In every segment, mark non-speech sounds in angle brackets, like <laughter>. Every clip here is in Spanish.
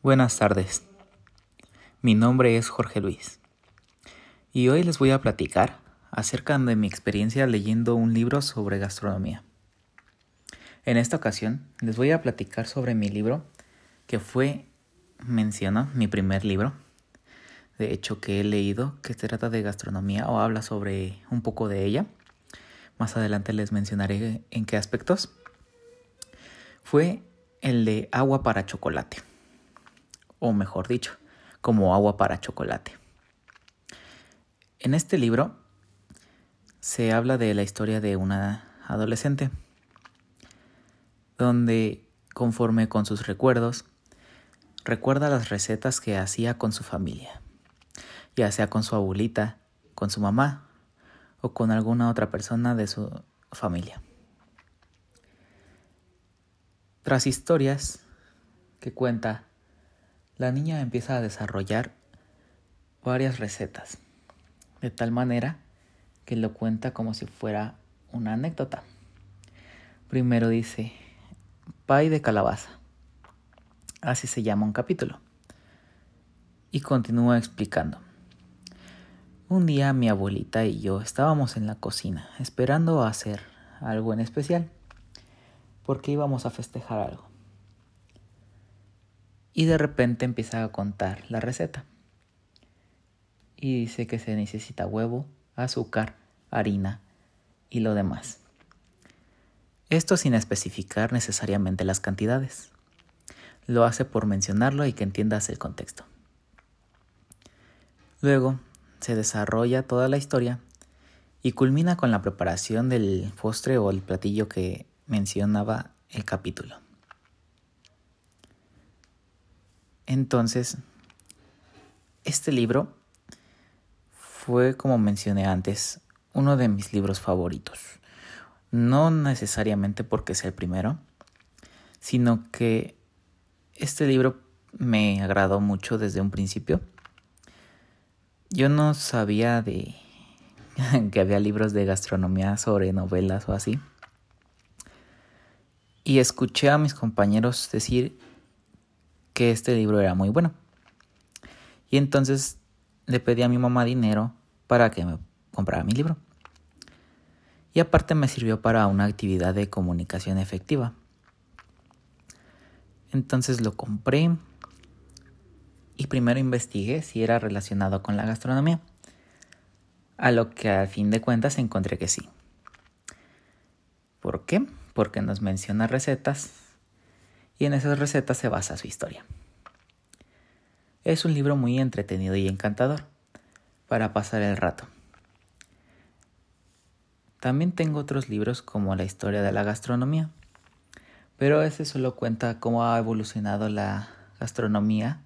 Buenas tardes. Mi nombre es Jorge Luis y hoy les voy a platicar acerca de mi experiencia leyendo un libro sobre gastronomía. En esta ocasión les voy a platicar sobre mi libro que fue, menciono, mi primer libro, de hecho que he leído, que se trata de gastronomía o habla sobre un poco de ella. Más adelante les mencionaré en qué aspectos. Fue el de agua para chocolate o mejor dicho, como agua para chocolate. En este libro se habla de la historia de una adolescente, donde conforme con sus recuerdos, recuerda las recetas que hacía con su familia, ya sea con su abuelita, con su mamá o con alguna otra persona de su familia. Tras historias que cuenta la niña empieza a desarrollar varias recetas, de tal manera que lo cuenta como si fuera una anécdota. Primero dice, pay de calabaza. Así se llama un capítulo. Y continúa explicando. Un día mi abuelita y yo estábamos en la cocina esperando hacer algo en especial, porque íbamos a festejar algo y de repente empieza a contar la receta. Y dice que se necesita huevo, azúcar, harina y lo demás. Esto sin especificar necesariamente las cantidades. Lo hace por mencionarlo y que entiendas el contexto. Luego se desarrolla toda la historia y culmina con la preparación del postre o el platillo que mencionaba el capítulo. Entonces, este libro fue, como mencioné antes, uno de mis libros favoritos. No necesariamente porque sea el primero, sino que este libro me agradó mucho desde un principio. Yo no sabía de <laughs> que había libros de gastronomía sobre novelas o así. Y escuché a mis compañeros decir que este libro era muy bueno. Y entonces le pedí a mi mamá dinero para que me comprara mi libro. Y aparte me sirvió para una actividad de comunicación efectiva. Entonces lo compré y primero investigué si era relacionado con la gastronomía. A lo que al fin de cuentas encontré que sí. ¿Por qué? Porque nos menciona recetas y en esas recetas se basa su historia. Es un libro muy entretenido y encantador para pasar el rato. También tengo otros libros como La historia de la gastronomía, pero ese solo cuenta cómo ha evolucionado la gastronomía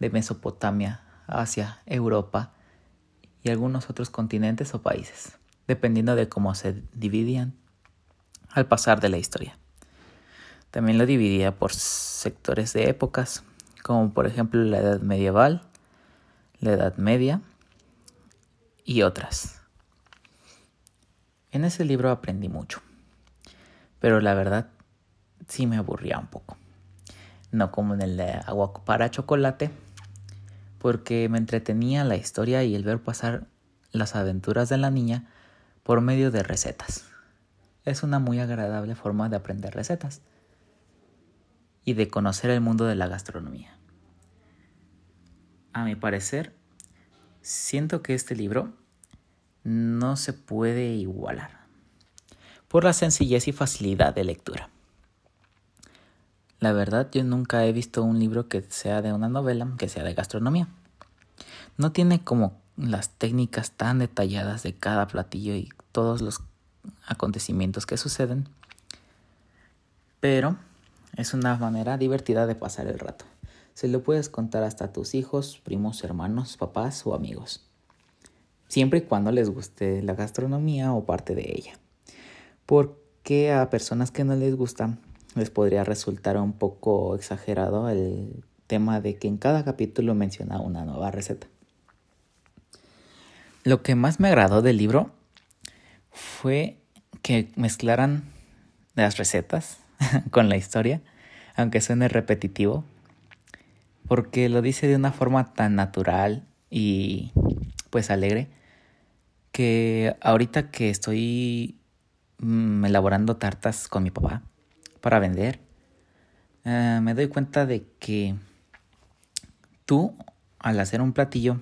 de Mesopotamia, Asia, Europa y algunos otros continentes o países, dependiendo de cómo se dividían al pasar de la historia. También lo dividía por sectores de épocas, como por ejemplo la Edad Medieval, la Edad Media y otras. En ese libro aprendí mucho, pero la verdad sí me aburría un poco. No como en el de agua para chocolate, porque me entretenía la historia y el ver pasar las aventuras de la niña por medio de recetas. Es una muy agradable forma de aprender recetas y de conocer el mundo de la gastronomía. A mi parecer, siento que este libro no se puede igualar por la sencillez y facilidad de lectura. La verdad, yo nunca he visto un libro que sea de una novela que sea de gastronomía. No tiene como las técnicas tan detalladas de cada platillo y todos los acontecimientos que suceden, pero es una manera divertida de pasar el rato. Se lo puedes contar hasta a tus hijos, primos, hermanos, papás o amigos. Siempre y cuando les guste la gastronomía o parte de ella. Porque a personas que no les gusta les podría resultar un poco exagerado el tema de que en cada capítulo menciona una nueva receta. Lo que más me agradó del libro fue que mezclaran las recetas <laughs> con la historia, aunque suene repetitivo, porque lo dice de una forma tan natural y pues alegre que ahorita que estoy mm, elaborando tartas con mi papá para vender, eh, me doy cuenta de que tú al hacer un platillo,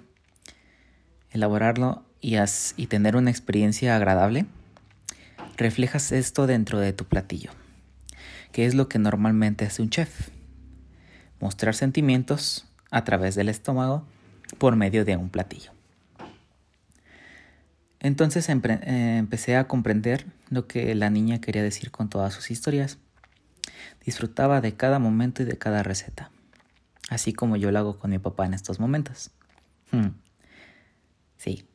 elaborarlo y, y tener una experiencia agradable, reflejas esto dentro de tu platillo, que es lo que normalmente hace un chef, mostrar sentimientos a través del estómago por medio de un platillo. Entonces eh, empecé a comprender lo que la niña quería decir con todas sus historias. Disfrutaba de cada momento y de cada receta, así como yo lo hago con mi papá en estos momentos. Hmm. Sí.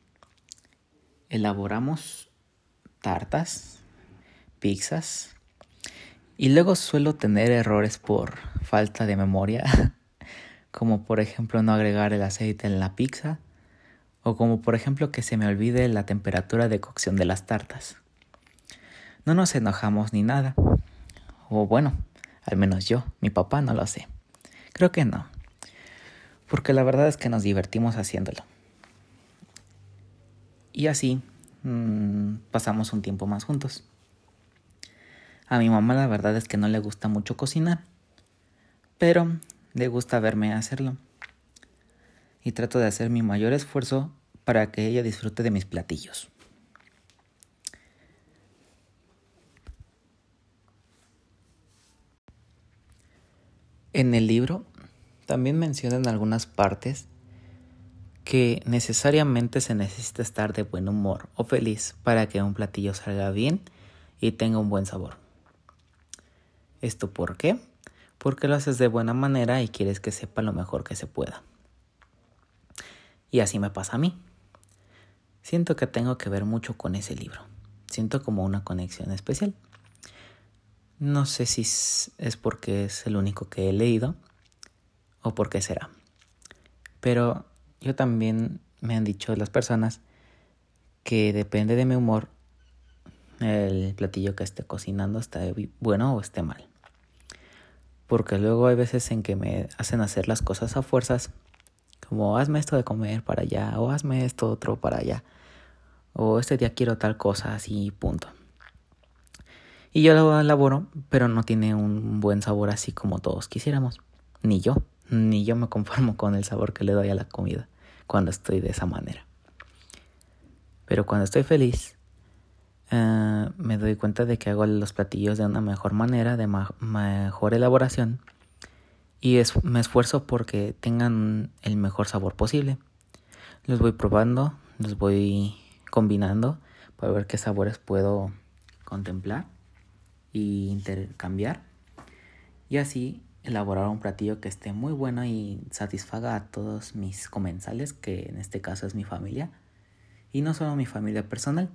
Elaboramos tartas, pizzas, y luego suelo tener errores por falta de memoria, <laughs> como por ejemplo no agregar el aceite en la pizza o como por ejemplo que se me olvide la temperatura de cocción de las tartas. No nos enojamos ni nada. O bueno, al menos yo, mi papá no lo sé. Creo que no. Porque la verdad es que nos divertimos haciéndolo. Y así mmm, pasamos un tiempo más juntos. A mi mamá la verdad es que no le gusta mucho cocinar, pero le gusta verme hacerlo y trato de hacer mi mayor esfuerzo para que ella disfrute de mis platillos. En el libro también mencionan algunas partes que necesariamente se necesita estar de buen humor o feliz para que un platillo salga bien y tenga un buen sabor. ¿Esto por qué? Porque lo haces de buena manera y quieres que sepa lo mejor que se pueda. Y así me pasa a mí. Siento que tengo que ver mucho con ese libro. Siento como una conexión especial. No sé si es porque es el único que he leído o por qué será. Pero yo también me han dicho las personas que depende de mi humor el platillo que esté cocinando está bueno o esté mal. Porque luego hay veces en que me hacen hacer las cosas a fuerzas como hazme esto de comer para allá, o hazme esto otro para allá, o este día quiero tal cosa, así, punto. Y yo lo elaboro, pero no tiene un buen sabor así como todos quisiéramos. Ni yo, ni yo me conformo con el sabor que le doy a la comida cuando estoy de esa manera. Pero cuando estoy feliz, eh, me doy cuenta de que hago los platillos de una mejor manera, de mejor elaboración. Y me esfuerzo porque tengan el mejor sabor posible. Los voy probando, los voy combinando para ver qué sabores puedo contemplar e intercambiar. Y así elaborar un platillo que esté muy bueno y satisfaga a todos mis comensales, que en este caso es mi familia, y no solo mi familia personal,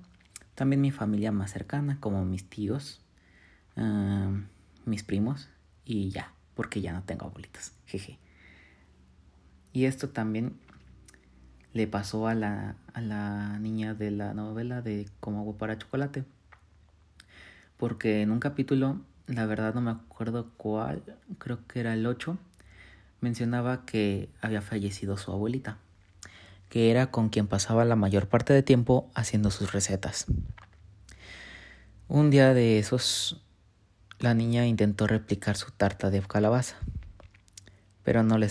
también mi familia más cercana, como mis tíos, ah, mis primos y ya porque ya no tengo abuelitos. Jeje. Y esto también le pasó a la, a la niña de la novela de Como agua para chocolate. Porque en un capítulo, la verdad no me acuerdo cuál, creo que era el 8, mencionaba que había fallecido su abuelita, que era con quien pasaba la mayor parte de tiempo haciendo sus recetas. Un día de esos la niña intentó replicar su tarta de calabaza, pero no le,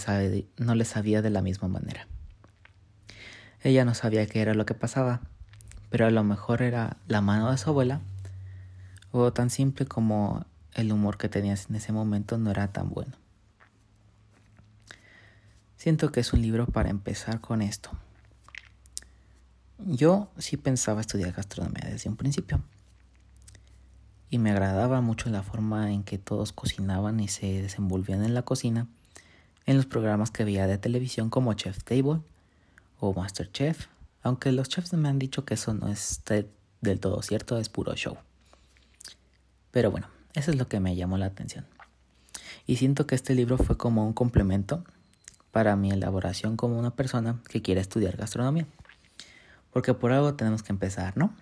no le sabía de la misma manera. Ella no sabía qué era lo que pasaba, pero a lo mejor era la mano de su abuela, o tan simple como el humor que tenías en ese momento no era tan bueno. Siento que es un libro para empezar con esto. Yo sí pensaba estudiar gastronomía desde un principio y me agradaba mucho la forma en que todos cocinaban y se desenvolvían en la cocina en los programas que veía de televisión como Chef Table o Master Chef, aunque los chefs me han dicho que eso no es del todo cierto, es puro show. Pero bueno, eso es lo que me llamó la atención. Y siento que este libro fue como un complemento para mi elaboración como una persona que quiere estudiar gastronomía. Porque por algo tenemos que empezar, ¿no?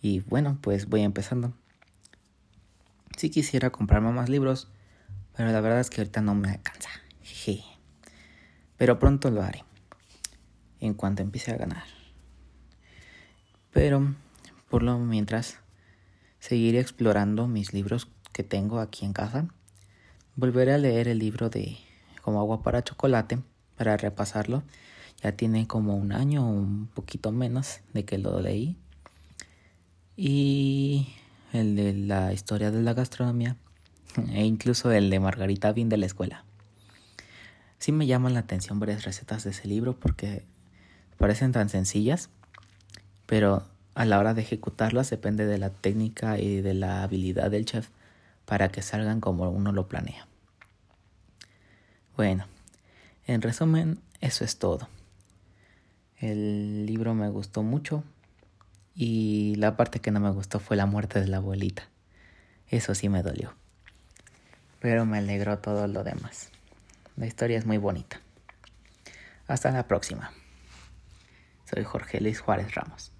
Y bueno, pues voy empezando. Sí quisiera comprarme más libros, pero la verdad es que ahorita no me alcanza. dejé. Pero pronto lo haré. En cuanto empiece a ganar. Pero por lo mientras seguiré explorando mis libros que tengo aquí en casa. Volveré a leer el libro de Como agua para chocolate para repasarlo. Ya tiene como un año un poquito menos de que lo leí. Y el de la historia de la gastronomía <laughs> e incluso el de Margarita Bien de la escuela. Sí me llaman la atención varias recetas de ese libro porque parecen tan sencillas, pero a la hora de ejecutarlas depende de la técnica y de la habilidad del chef para que salgan como uno lo planea. Bueno, en resumen, eso es todo. El libro me gustó mucho y la parte que no me gustó fue la muerte de la abuelita. Eso sí me dolió. Pero me alegró todo lo demás. La historia es muy bonita. Hasta la próxima. Soy Jorge Luis Juárez Ramos.